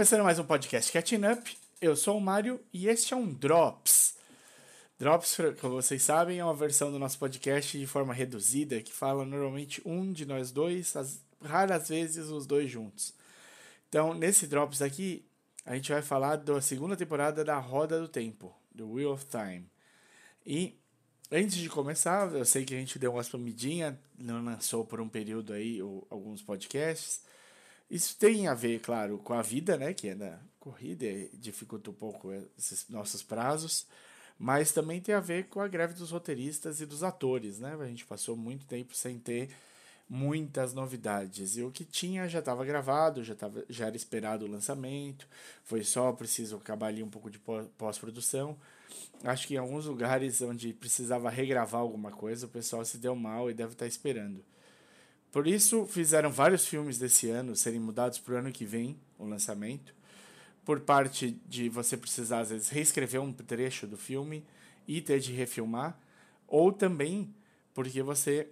começando mais um podcast Catching Up. Eu sou o Mário e este é um Drops. Drops, como vocês sabem, é uma versão do nosso podcast de forma reduzida que fala normalmente um de nós dois, as raras vezes os dois juntos. Então, nesse Drops aqui, a gente vai falar da segunda temporada da Roda do Tempo, do Wheel of Time. E antes de começar, eu sei que a gente deu uma spamidinha, não lançou por um período aí alguns podcasts. Isso tem a ver, claro, com a vida, né, que é da corrida, dificulta um pouco esses nossos prazos, mas também tem a ver com a greve dos roteiristas e dos atores, né? A gente passou muito tempo sem ter muitas novidades. E o que tinha já estava gravado, já, tava, já era esperado o lançamento, foi só preciso acabar ali um pouco de pós-produção. Acho que em alguns lugares onde precisava regravar alguma coisa, o pessoal se deu mal e deve estar esperando. Por isso, fizeram vários filmes desse ano serem mudados para o ano que vem, o lançamento. Por parte de você precisar, às vezes, reescrever um trecho do filme e ter de refilmar. Ou também porque você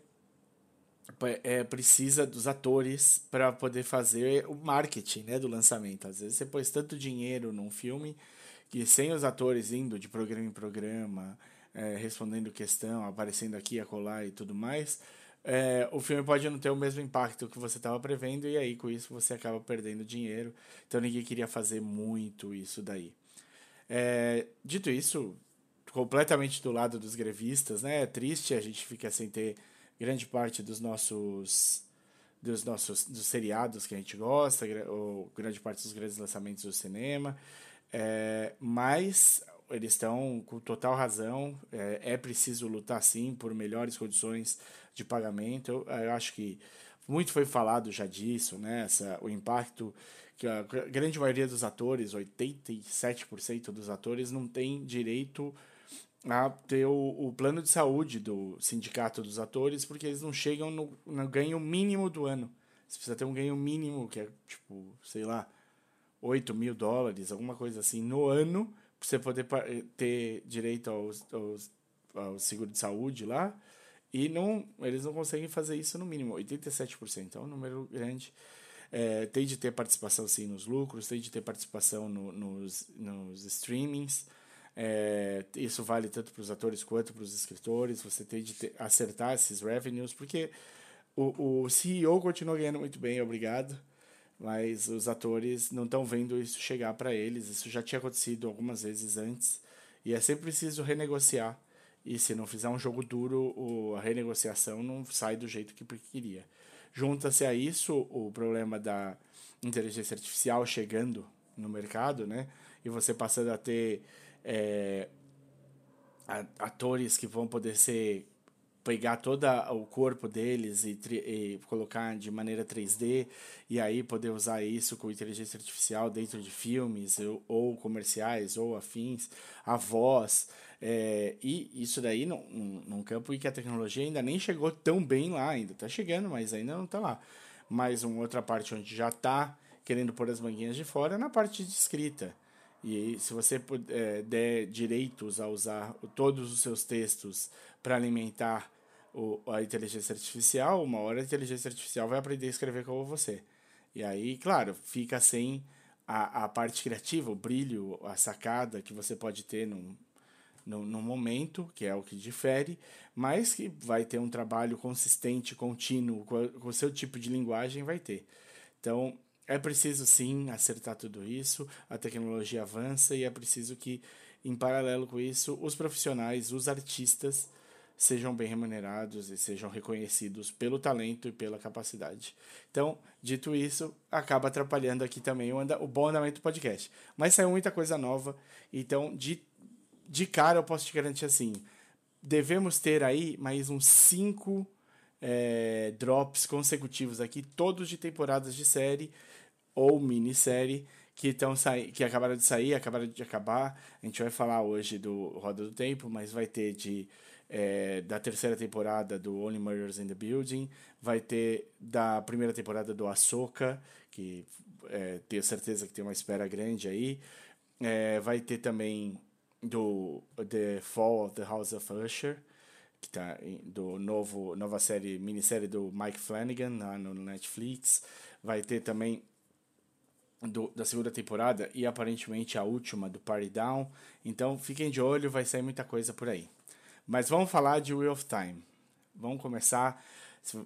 é, precisa dos atores para poder fazer o marketing né, do lançamento. Às vezes você pôs tanto dinheiro num filme que sem os atores indo de programa em programa, é, respondendo questão, aparecendo aqui, acolá e tudo mais, é, o filme pode não ter o mesmo impacto que você estava prevendo, e aí com isso você acaba perdendo dinheiro. Então ninguém queria fazer muito isso daí. É, dito isso, completamente do lado dos grevistas, né? É triste, a gente fica sem ter grande parte dos nossos dos nossos dos seriados que a gente gosta, ou grande parte dos grandes lançamentos do cinema. É, mas eles estão com total razão. É, é, preciso lutar sim por melhores condições de pagamento. Eu, eu, acho que muito foi falado já disso, né? Essa, o impacto que a grande maioria dos atores, 87% dos atores, não tem direito a ter o, o, plano de saúde do sindicato dos atores, porque eles não chegam no, no ganho mínimo do ano. Você precisa ter um ganho mínimo, que é tipo, sei lá, 8 mil dólares, alguma coisa assim, no ano, você poder ter direito aos, aos, ao seguro de saúde lá. E não, eles não conseguem fazer isso no mínimo, 87%, é um número grande. É, tem de ter participação sim nos lucros, tem de ter participação no, nos, nos streamings. É, isso vale tanto para os atores quanto para os escritores. Você tem de ter, acertar esses revenues, porque o, o CEO continua ganhando muito bem, obrigado. Mas os atores não estão vendo isso chegar para eles. Isso já tinha acontecido algumas vezes antes. E é sempre preciso renegociar e se não fizer um jogo duro, a renegociação não sai do jeito que queria. Junta-se a isso o problema da inteligência artificial chegando no mercado, né? E você passando a ter é, atores que vão poder ser pegar todo o corpo deles e, e, colocar de maneira 3D e aí poder usar isso com inteligência artificial dentro de filmes ou, ou comerciais ou afins, a voz. É, e isso daí num, num campo em que a tecnologia ainda nem chegou tão bem lá, ainda está chegando, mas ainda não está lá. Mas uma outra parte onde já está querendo pôr as manguinhas de fora é na parte de escrita. E se você é, der direitos a usar todos os seus textos para alimentar o, a inteligência artificial, uma hora a inteligência artificial vai aprender a escrever como você. E aí, claro, fica sem a, a parte criativa, o brilho, a sacada que você pode ter num, no, no momento, que é o que difere, mas que vai ter um trabalho consistente, contínuo, com o seu tipo de linguagem, vai ter. Então, é preciso sim acertar tudo isso, a tecnologia avança e é preciso que, em paralelo com isso, os profissionais, os artistas, sejam bem remunerados e sejam reconhecidos pelo talento e pela capacidade. Então, dito isso, acaba atrapalhando aqui também o, anda, o bom andamento do podcast. Mas saiu muita coisa nova, então de, de cara eu posso te garantir assim, devemos ter aí mais uns cinco é, drops consecutivos aqui, todos de temporadas de série ou minissérie que estão que acabaram de sair, acabaram de acabar. A gente vai falar hoje do Roda do Tempo, mas vai ter de é, da terceira temporada do Only Murders in the Building, vai ter da primeira temporada do Ahsoka, que é, tenho certeza que tem uma espera grande aí, é, vai ter também do The Fall of the House of Usher, que tá do novo nova série minissérie do Mike Flanagan lá no Netflix vai ter também do, da segunda temporada e aparentemente a última do Party Down. Então fiquem de olho, vai sair muita coisa por aí. Mas vamos falar de Wheel of Time. Vamos começar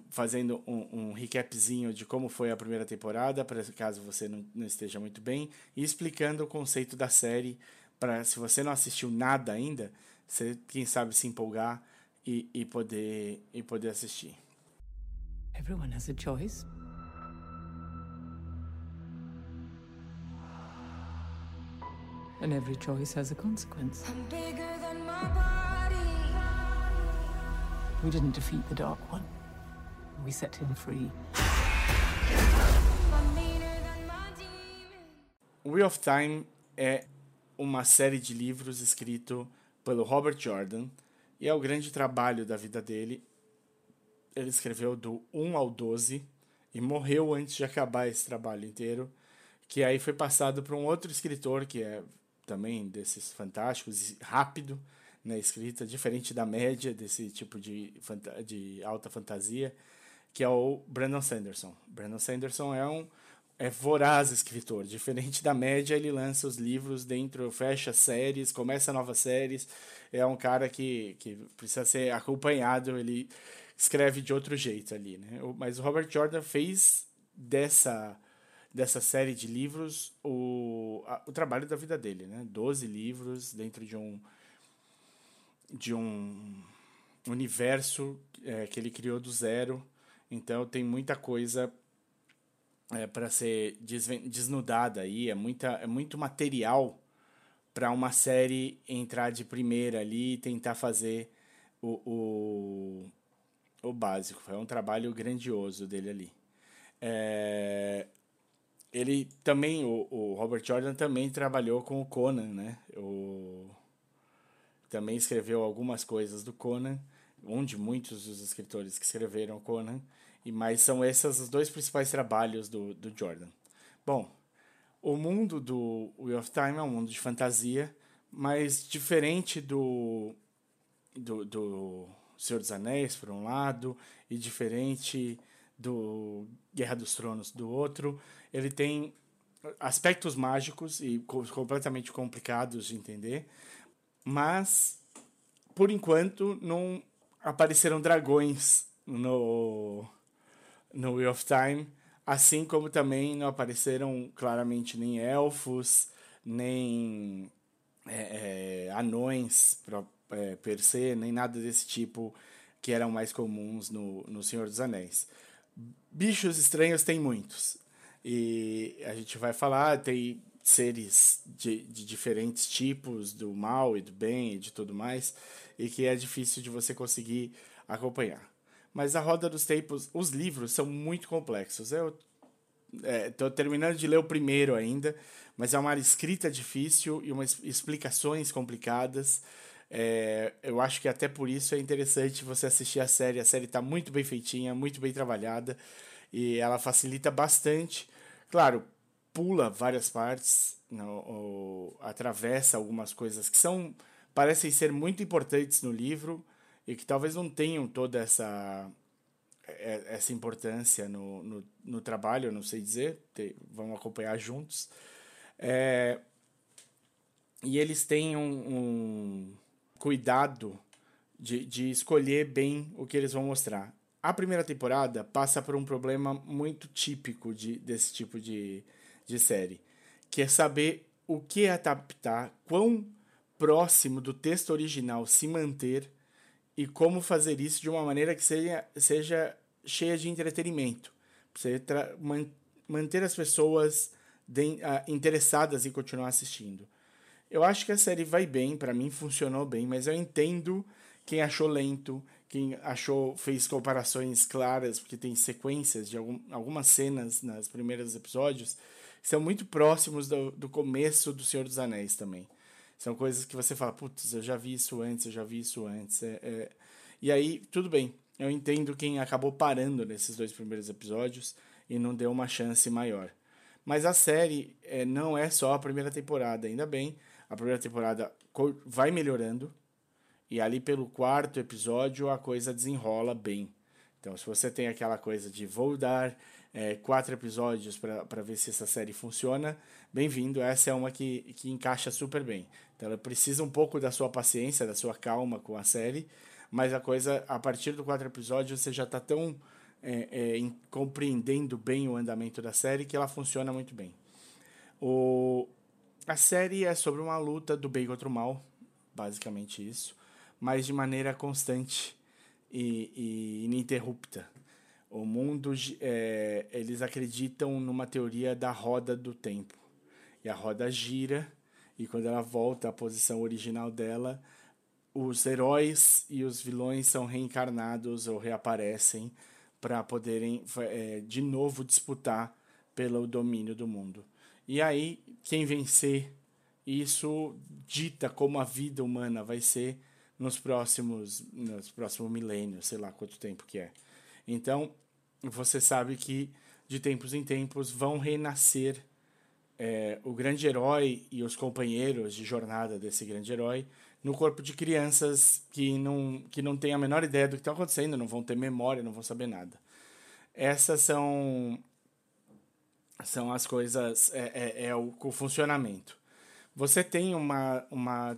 fazendo um, um recapzinho de como foi a primeira temporada, para caso você não, não esteja muito bem, e explicando o conceito da série, para se você não assistiu nada ainda, você, quem sabe, se empolgar e, e, poder, e poder assistir. Everyone has a choice. And every choice has a consequence. We didn't defeat the Dark One. We set him free. Wheel of Time é uma série de livros escrito pelo Robert Jordan e é o grande trabalho da vida dele. Ele escreveu do 1 ao 12 e morreu antes de acabar esse trabalho inteiro, que aí foi passado para um outro escritor que é também desses fantásticos, rápido na escrita, diferente da média desse tipo de, de alta fantasia, que é o Brandon Sanderson. Brandon Sanderson é um é voraz escritor, diferente da média, ele lança os livros dentro, fecha séries, começa novas séries. É um cara que, que precisa ser acompanhado, ele escreve de outro jeito ali, né? Mas o Robert Jordan fez dessa dessa série de livros o, a, o trabalho da vida dele, né? Doze livros dentro de um de um universo é, que ele criou do zero então tem muita coisa é, para ser desnudada aí, é, muita, é muito material para uma série entrar de primeira ali e tentar fazer o, o, o básico. Foi um trabalho grandioso dele ali. É, ele também, o, o Robert Jordan também trabalhou com o Conan, né? Também escreveu algumas coisas do Conan, um de muitos dos escritores que escreveram Conan. E mas são esses os dois principais trabalhos do, do Jordan. Bom, o mundo do Wheel of Time é um mundo de fantasia, mas diferente do, do, do Senhor dos Anéis, por um lado, e diferente do Guerra dos Tronos, do outro. Ele tem aspectos mágicos e completamente complicados de entender, mas por enquanto não apareceram dragões no no Wheel of Time, assim como também não apareceram claramente nem elfos, nem é, é, anões pra, é, per se, nem nada desse tipo que eram mais comuns no, no Senhor dos Anéis. Bichos estranhos tem muitos. E a gente vai falar, tem seres de, de diferentes tipos, do mal e do bem e de tudo mais, e que é difícil de você conseguir acompanhar. Mas a Roda dos Tempos, os livros são muito complexos. Eu estou é, terminando de ler o primeiro ainda, mas é uma escrita difícil e umas explicações complicadas. É, eu acho que até por isso é interessante você assistir a série. A série está muito bem feitinha, muito bem trabalhada e ela facilita bastante. Claro, pula várias partes, no, atravessa algumas coisas que são parecem ser muito importantes no livro e que talvez não tenham toda essa é, essa importância no, no, no trabalho, não sei dizer, te, vamos acompanhar juntos. É, e eles têm um, um cuidado de, de escolher bem o que eles vão mostrar. A primeira temporada passa por um problema muito típico de, desse tipo de, de série, que é saber o que adaptar, quão próximo do texto original se manter e como fazer isso de uma maneira que seja, seja cheia de entretenimento. Você man manter as pessoas de, uh, interessadas em continuar assistindo. Eu acho que a série vai bem, para mim funcionou bem, mas eu entendo quem achou lento, quem achou fez comparações claras, porque tem sequências de algum, algumas cenas nos primeiros episódios são muito próximos do, do começo do Senhor dos Anéis também. São coisas que você fala, putz, eu já vi isso antes, eu já vi isso antes. É, é... E aí, tudo bem. Eu entendo quem acabou parando nesses dois primeiros episódios e não deu uma chance maior. Mas a série é, não é só a primeira temporada, ainda bem. A primeira temporada vai melhorando. E ali pelo quarto episódio a coisa desenrola bem. Então, se você tem aquela coisa de vou dar é, quatro episódios para ver se essa série funciona, bem-vindo. Essa é uma que, que encaixa super bem. Então ela precisa um pouco da sua paciência, da sua calma com a série, mas a coisa, a partir do quatro episódios, você já está tão é, é, compreendendo bem o andamento da série que ela funciona muito bem. O, a série é sobre uma luta do bem contra o mal, basicamente isso, mas de maneira constante e, e ininterrupta. O mundo, é, eles acreditam numa teoria da roda do tempo. E a roda gira, e quando ela volta à posição original dela, os heróis e os vilões são reencarnados ou reaparecem para poderem é, de novo disputar pelo domínio do mundo. E aí, quem vencer, isso dita como a vida humana vai ser nos próximos, nos próximos milênios, sei lá quanto tempo que é. Então, você sabe que de tempos em tempos vão renascer é, o grande herói e os companheiros de jornada desse grande herói no corpo de crianças que não, que não têm a menor ideia do que está acontecendo, não vão ter memória, não vão saber nada. Essas são são as coisas, é, é, é o, o, funcionamento. Você tem uma, uma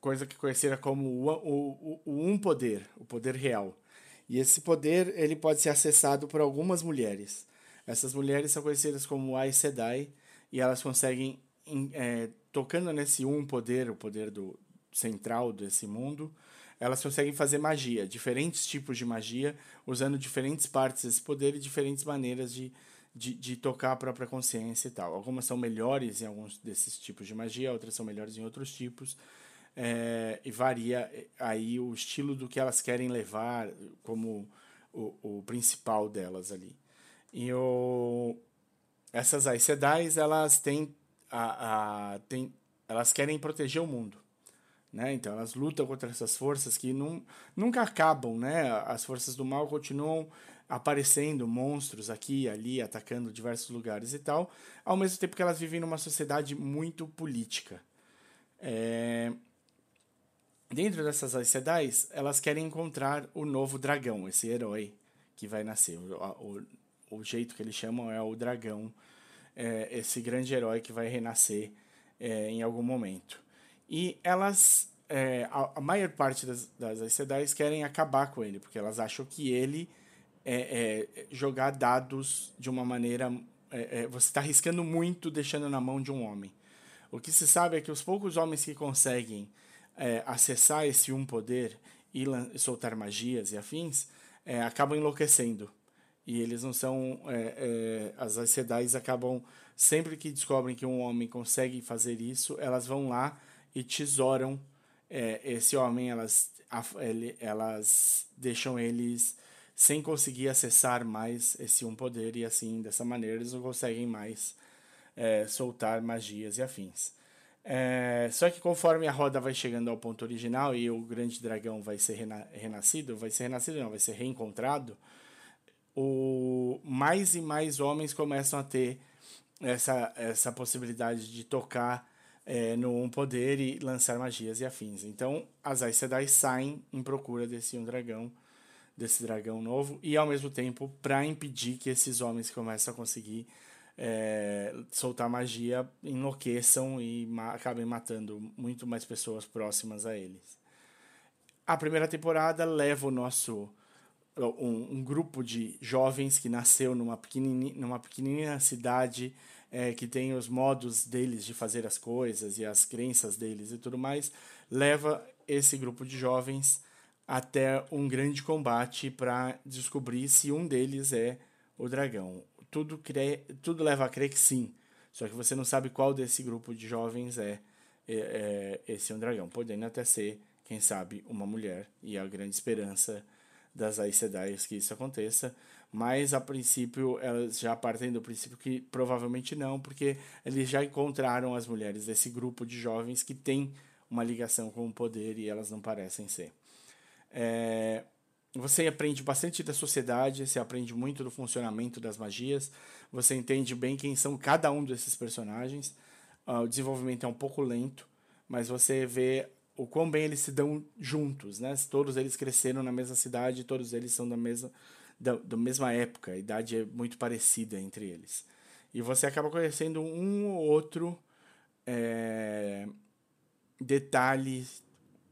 coisa que conhecida como o, o, o, um poder, o poder real. E esse poder ele pode ser acessado por algumas mulheres. Essas mulheres são conhecidas como Aes Sedai e elas conseguem, é, tocando nesse um poder, o poder do central desse mundo, elas conseguem fazer magia, diferentes tipos de magia, usando diferentes partes desse poder e diferentes maneiras de, de, de, tocar a própria consciência e tal. Algumas são melhores em alguns desses tipos de magia, outras são melhores em outros tipos. É, e varia é, aí o estilo do que elas querem levar como o, o principal delas ali. E o, essas Aes Sedai, elas têm, a, a, têm, elas querem proteger o mundo. Né? Então elas lutam contra essas forças que não, nunca acabam, né? As forças do mal continuam aparecendo monstros aqui e ali, atacando diversos lugares e tal, ao mesmo tempo que elas vivem numa sociedade muito política. É... Dentro dessas Aes elas querem encontrar o novo dragão, esse herói que vai nascer. O, o, o jeito que eles chamam é o dragão, é, esse grande herói que vai renascer é, em algum momento. E elas, é, a, a, maior parte das, das querem acabar com ele, porque elas acham que ele é, é jogar dados de uma maneira. É, é, você está arriscando muito deixando na mão de um homem. O que se sabe é que os poucos homens que conseguem é, acessar esse um poder e soltar magias e afins acabam enlouquecendo. E eles não são. as Aes acabam. Sempre que descobrem que um homem consegue fazer isso, elas vão lá e tesouram é, esse homem, elas, elas deixam eles sem conseguir acessar mais esse um poder e assim, dessa maneira, eles não conseguem mais é, soltar magias e afins. É, só que conforme a roda vai chegando ao ponto original e o grande dragão vai ser rena renascido, vai ser renascido não, vai ser reencontrado, o mais e mais homens começam a ter essa, essa possibilidade de tocar é, no Um Poder e lançar magias e afins. Então, as Aes Sedai saem em procura desse um dragão, desse dragão novo, e ao mesmo tempo para impedir que esses homens começem a conseguir é, soltar magia, enlouqueçam e ma acabem matando muito mais pessoas próximas a eles. A primeira temporada leva o nosso um, um grupo de jovens que nasceu numa pequenina, numa pequenina cidade é, que tem os modos deles de fazer as coisas e as crenças deles e tudo mais, leva esse grupo de jovens até um grande combate para descobrir se um deles é o dragão. Tudo, crê, tudo leva a crer que sim, só que você não sabe qual desse grupo de jovens é, é, é esse um dragão, podendo até ser, quem sabe, uma mulher, e a grande esperança das Aes Sedai que isso aconteça, mas a princípio elas já partem do princípio que provavelmente não, porque eles já encontraram as mulheres desse grupo de jovens que tem uma ligação com o poder e elas não parecem ser. É, você aprende bastante da sociedade, você aprende muito do funcionamento das magias, você entende bem quem são cada um desses personagens. Uh, o desenvolvimento é um pouco lento, mas você vê o quão bem eles se dão juntos, né? Todos eles cresceram na mesma cidade, todos eles são da mesma da, da mesma época, a idade é muito parecida entre eles. E você acaba conhecendo um ou outro é, detalhe,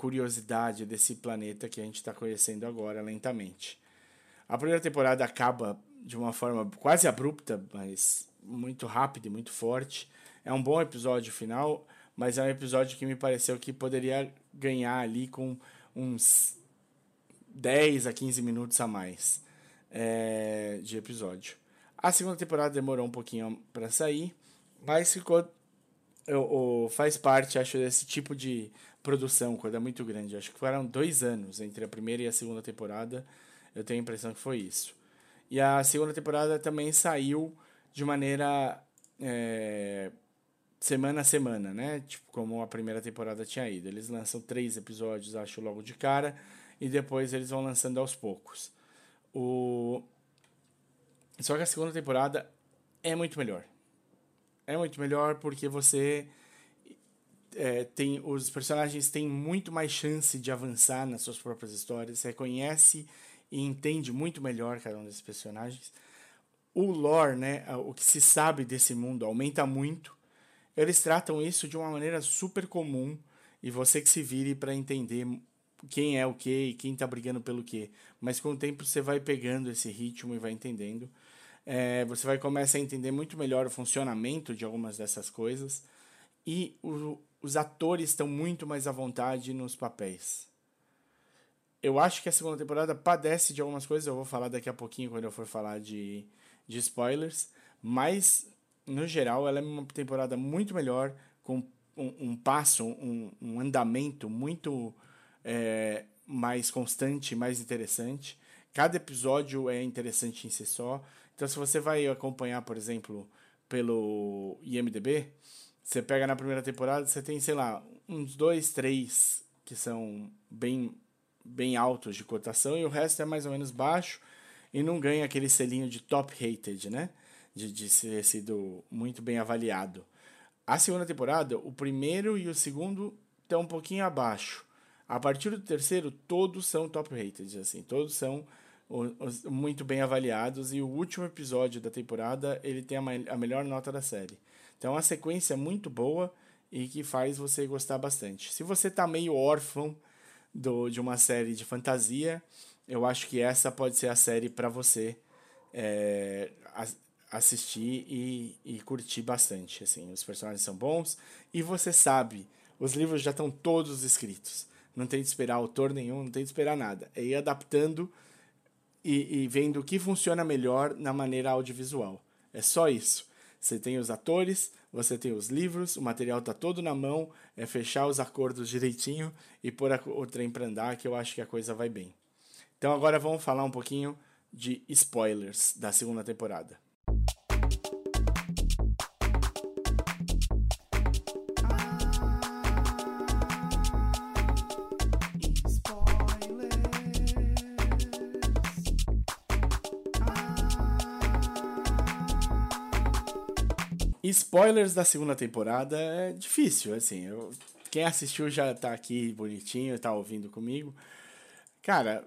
curiosidade desse planeta que a gente está conhecendo agora lentamente. A primeira temporada acaba de uma forma quase abrupta, mas muito rápida e muito forte. É um bom episódio final, mas é um episódio que me pareceu que poderia ganhar ali com uns 10 a 15 minutos a mais é, de episódio. A segunda temporada demorou um pouquinho para sair, mas ficou. Eu, eu, faz parte, acho, desse tipo de produção, quando é muito grande. Acho que foram dois anos entre a primeira e a segunda temporada. Eu tenho a impressão que foi isso. E a segunda temporada também saiu de maneira é, semana a semana, né? Tipo, como a primeira temporada tinha ido. Eles lançam três episódios, acho, logo de cara, e depois eles vão lançando aos poucos. O... Só que a segunda temporada é muito melhor. É muito melhor porque você é, tem os personagens têm muito mais chance de avançar nas suas próprias histórias. Você conhece e entende muito melhor cada um desses personagens. O lore, né, o que se sabe desse mundo aumenta muito. Eles tratam isso de uma maneira super comum e você que se vire para entender quem é o que e quem está brigando pelo que. Mas com o tempo você vai pegando esse ritmo e vai entendendo. É, você vai começar a entender muito melhor o funcionamento de algumas dessas coisas. E o, os atores estão muito mais à vontade nos papéis. Eu acho que a segunda temporada padece de algumas coisas, eu vou falar daqui a pouquinho quando eu for falar de, de spoilers, mas no geral ela é uma temporada muito melhor, com um, um passo, um, um andamento muito é, mais constante, mais interessante. Cada episódio é interessante em si só. Então, se você vai acompanhar, por exemplo, pelo IMDB, você pega na primeira temporada, você tem, sei lá, uns dois, três que são bem, bem altos de cotação e o resto é mais ou menos baixo e não ganha aquele selinho de top rated, né? De, de sido muito bem avaliado. A segunda temporada, o primeiro e o segundo estão um pouquinho abaixo. A partir do terceiro, todos são top rated, assim, todos são muito bem avaliados e o último episódio da temporada ele tem a, a melhor nota da série. Então é uma sequência muito boa e que faz você gostar bastante. Se você tá meio órfão do, de uma série de fantasia, eu acho que essa pode ser a série para você é, assistir e, e curtir bastante. Assim, os personagens são bons e você sabe, os livros já estão todos escritos não tem de esperar autor nenhum, não tem de esperar nada. É ir adaptando e, e vendo o que funciona melhor na maneira audiovisual. É só isso. Você tem os atores, você tem os livros, o material está todo na mão, é fechar os acordos direitinho e pôr o trem para andar, que eu acho que a coisa vai bem. Então agora vamos falar um pouquinho de spoilers da segunda temporada. Spoilers da segunda temporada é difícil, assim. Eu, quem assistiu já tá aqui bonitinho, tá ouvindo comigo. Cara,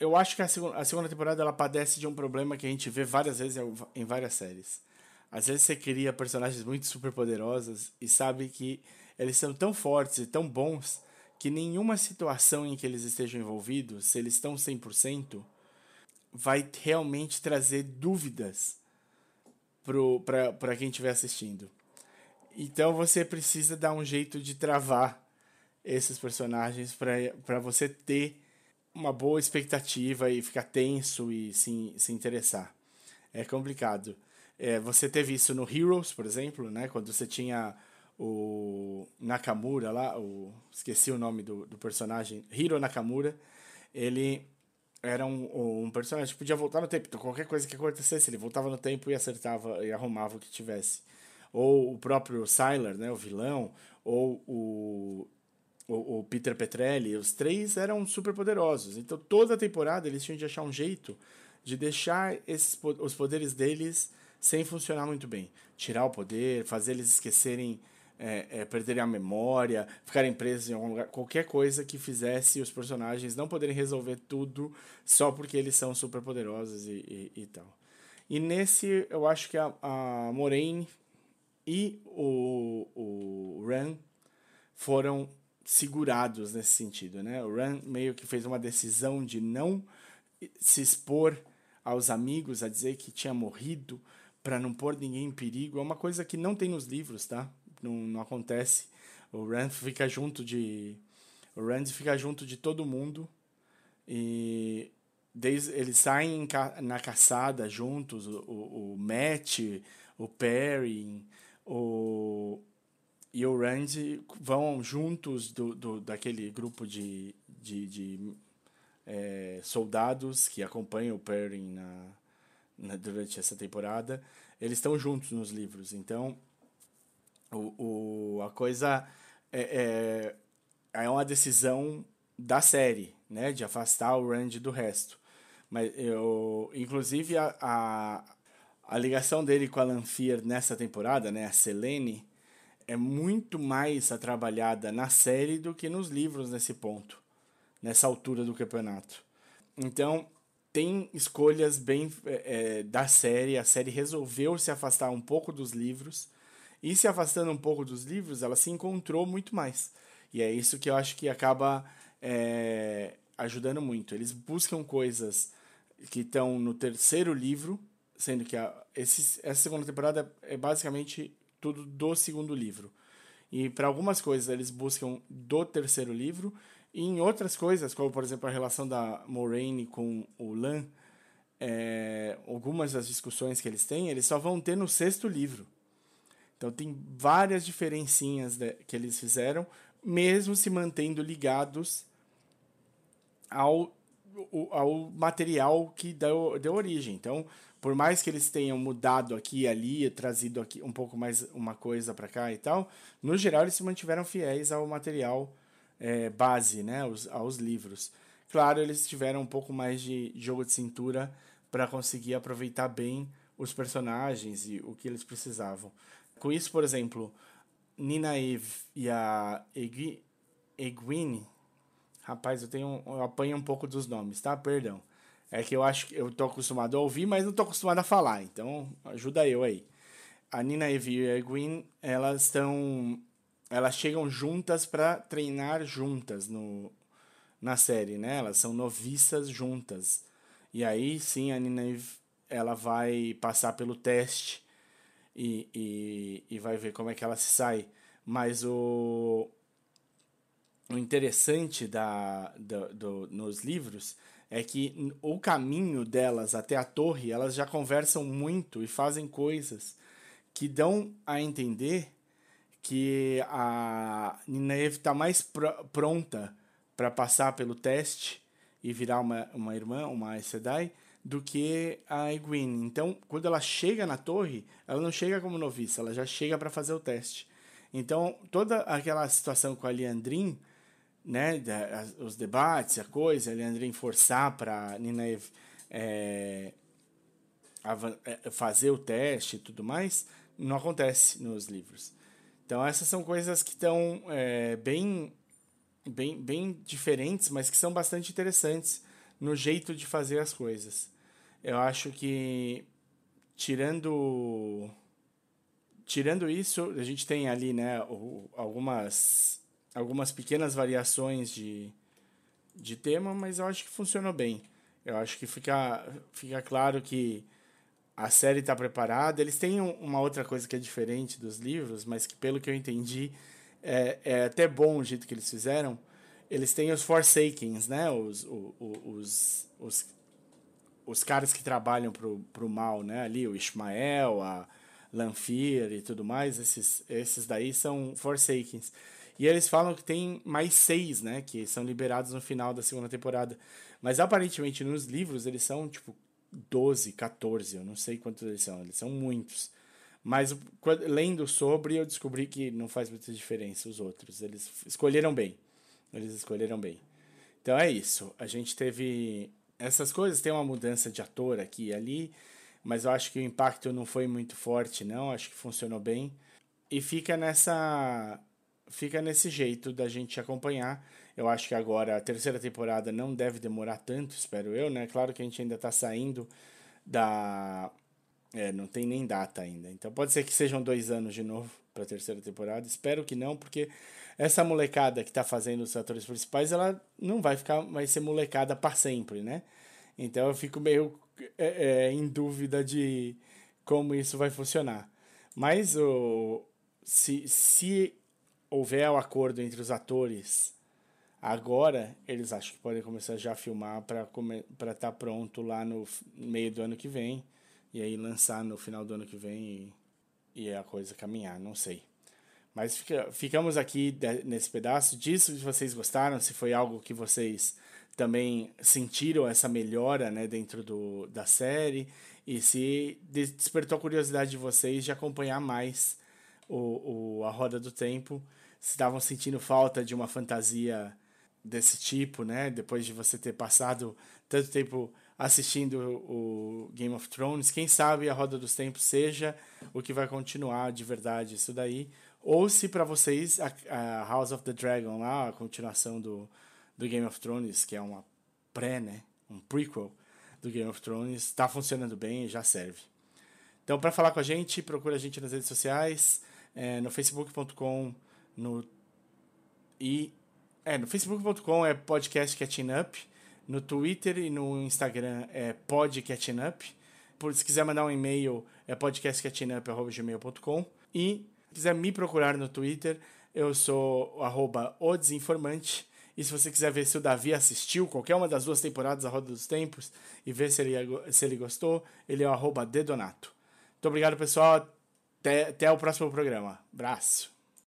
eu acho que a segunda, a segunda temporada ela padece de um problema que a gente vê várias vezes em várias séries. Às vezes você cria personagens muito super poderosos e sabe que eles são tão fortes e tão bons que nenhuma situação em que eles estejam envolvidos, se eles estão 100%, vai realmente trazer dúvidas para quem estiver assistindo. Então você precisa dar um jeito de travar esses personagens para você ter uma boa expectativa e ficar tenso e se, se interessar. É complicado. É, você teve isso no Heroes, por exemplo, né? quando você tinha o Nakamura lá, o, esqueci o nome do, do personagem, Hiro Nakamura, ele era um, um personagem que podia voltar no tempo. Então, qualquer coisa que acontecesse, ele voltava no tempo e acertava e arrumava o que tivesse. Ou o próprio Sylar, né, o vilão, ou o, o, o Peter Petrelli, os três eram super poderosos. Então, toda temporada eles tinham de achar um jeito de deixar esses, os poderes deles sem funcionar muito bem. Tirar o poder, fazer eles esquecerem é, é, perderem a memória, ficarem presos em algum lugar, qualquer coisa que fizesse os personagens não poderem resolver tudo só porque eles são super poderosos e, e, e tal. E nesse, eu acho que a, a Moraine e o, o Ran foram segurados nesse sentido, né? O Ran meio que fez uma decisão de não se expor aos amigos a dizer que tinha morrido para não pôr ninguém em perigo. É uma coisa que não tem nos livros, tá? Não, não acontece. O Rand fica junto de o Rand fica junto de todo mundo e desde eles saem na caçada juntos, o, o, o Matt, o Perry, o e o Rand vão juntos do, do daquele grupo de, de, de é, soldados que acompanham o Perry na, na, durante essa temporada. Eles estão juntos nos livros, então o, o, a coisa é, é, é uma decisão da série, né, de afastar o Rand do resto. Mas eu, inclusive a, a, a ligação dele com a Lanfear nessa temporada, né, a Selene, é muito mais trabalhada na série do que nos livros nesse ponto, nessa altura do campeonato. Então, tem escolhas bem é, da série. A série resolveu se afastar um pouco dos livros. E se afastando um pouco dos livros, ela se encontrou muito mais. E é isso que eu acho que acaba é, ajudando muito. Eles buscam coisas que estão no terceiro livro, sendo que a, esse, essa segunda temporada é basicamente tudo do segundo livro. E para algumas coisas eles buscam do terceiro livro, e em outras coisas, como por exemplo a relação da Moraine com o Lan, é, algumas das discussões que eles têm, eles só vão ter no sexto livro. Então tem várias diferencinhas que eles fizeram, mesmo se mantendo ligados ao, ao material que deu, deu origem. Então, por mais que eles tenham mudado aqui e ali, trazido aqui um pouco mais uma coisa para cá e tal, no geral eles se mantiveram fiéis ao material é, base, né, aos livros. Claro, eles tiveram um pouco mais de jogo de cintura para conseguir aproveitar bem os personagens e o que eles precisavam. Com isso, por exemplo, Nina Eve e a Egui, Egwene, rapaz, eu tenho eu apanho um pouco dos nomes, tá? Perdão. É que eu acho que eu tô acostumado a ouvir, mas não tô acostumado a falar, então ajuda eu aí. A Nina Eve e a Egwene, elas estão elas chegam juntas para treinar juntas no na série, né? Elas são noviças juntas. E aí sim a Nina Eve, ela vai passar pelo teste e, e, e vai ver como é que ela se sai. Mas o, o interessante da, do, nos livros é que o caminho delas até a torre, elas já conversam muito e fazem coisas que dão a entender que a Nineve está mais pr pronta para passar pelo teste e virar uma, uma irmã, uma Sedai, do que a Egwene. Então, quando ela chega na torre, ela não chega como noviça, ela já chega para fazer o teste. Então, toda aquela situação com a Leandrin, né, os debates, a coisa, a Leandrin forçar para Nineve é, é, fazer o teste e tudo mais, não acontece nos livros. Então, essas são coisas que estão é, bem, bem, bem diferentes, mas que são bastante interessantes no jeito de fazer as coisas. Eu acho que tirando tirando isso, a gente tem ali, né, algumas algumas pequenas variações de de tema, mas eu acho que funcionou bem. Eu acho que fica fica claro que a série está preparada. Eles têm uma outra coisa que é diferente dos livros, mas que pelo que eu entendi é, é até bom o jeito que eles fizeram. Eles têm os Forsakens, né? Os, os, os, os caras que trabalham pro, pro mal, né? Ali, o Ismael, a Lanfear e tudo mais, esses, esses daí são Forsakens. E eles falam que tem mais seis, né? Que são liberados no final da segunda temporada. Mas aparentemente nos livros eles são tipo 12, 14, eu não sei quantos eles são, eles são muitos. Mas lendo sobre, eu descobri que não faz muita diferença os outros. Eles escolheram bem. Eles escolheram bem. Então é isso. A gente teve essas coisas tem uma mudança de ator aqui e ali, mas eu acho que o impacto não foi muito forte, não. Acho que funcionou bem. e fica nessa fica nesse jeito da gente acompanhar. Eu acho que agora a terceira temporada não deve demorar tanto, espero eu, né? Claro que a gente ainda está saindo da. É, não tem nem data ainda. Então pode ser que sejam dois anos de novo para a terceira temporada. Espero que não, porque essa molecada que está fazendo os atores principais, ela não vai ficar, vai ser molecada para sempre, né? Então eu fico meio é, é, em dúvida de como isso vai funcionar. Mas o, se, se houver o um acordo entre os atores agora, eles acham que podem começar já a filmar para estar tá pronto lá no meio do ano que vem. E aí lançar no final do ano que vem e, e a coisa caminhar, não sei. Mas fica, ficamos aqui de, nesse pedaço. Disso, se vocês gostaram, se foi algo que vocês também sentiram essa melhora né, dentro do, da série? E se despertou a curiosidade de vocês de acompanhar mais o, o, a Roda do Tempo, se estavam sentindo falta de uma fantasia desse tipo, né? Depois de você ter passado tanto tempo assistindo o Game of Thrones, quem sabe a Roda dos Tempos seja o que vai continuar de verdade isso daí, ou se para vocês a, a, House of the Dragon lá, a continuação do, do Game of Thrones, que é uma pré, né, um prequel do Game of Thrones, está funcionando bem e já serve. Então, para falar com a gente, procura a gente nas redes sociais, é, no facebook.com, no e é, no facebook.com é podcast catching up, no Twitter e no Instagram é pod catching up. Por, se quiser mandar um e-mail é podcastcatchingup.gmail.com e quiser me procurar no Twitter, eu sou o Desinformante. E se você quiser ver se o Davi assistiu qualquer uma das duas temporadas da Roda dos Tempos e ver se ele, se ele gostou, ele é o arroba Dedonato. Muito obrigado, pessoal. Até, até o próximo programa. Abraço.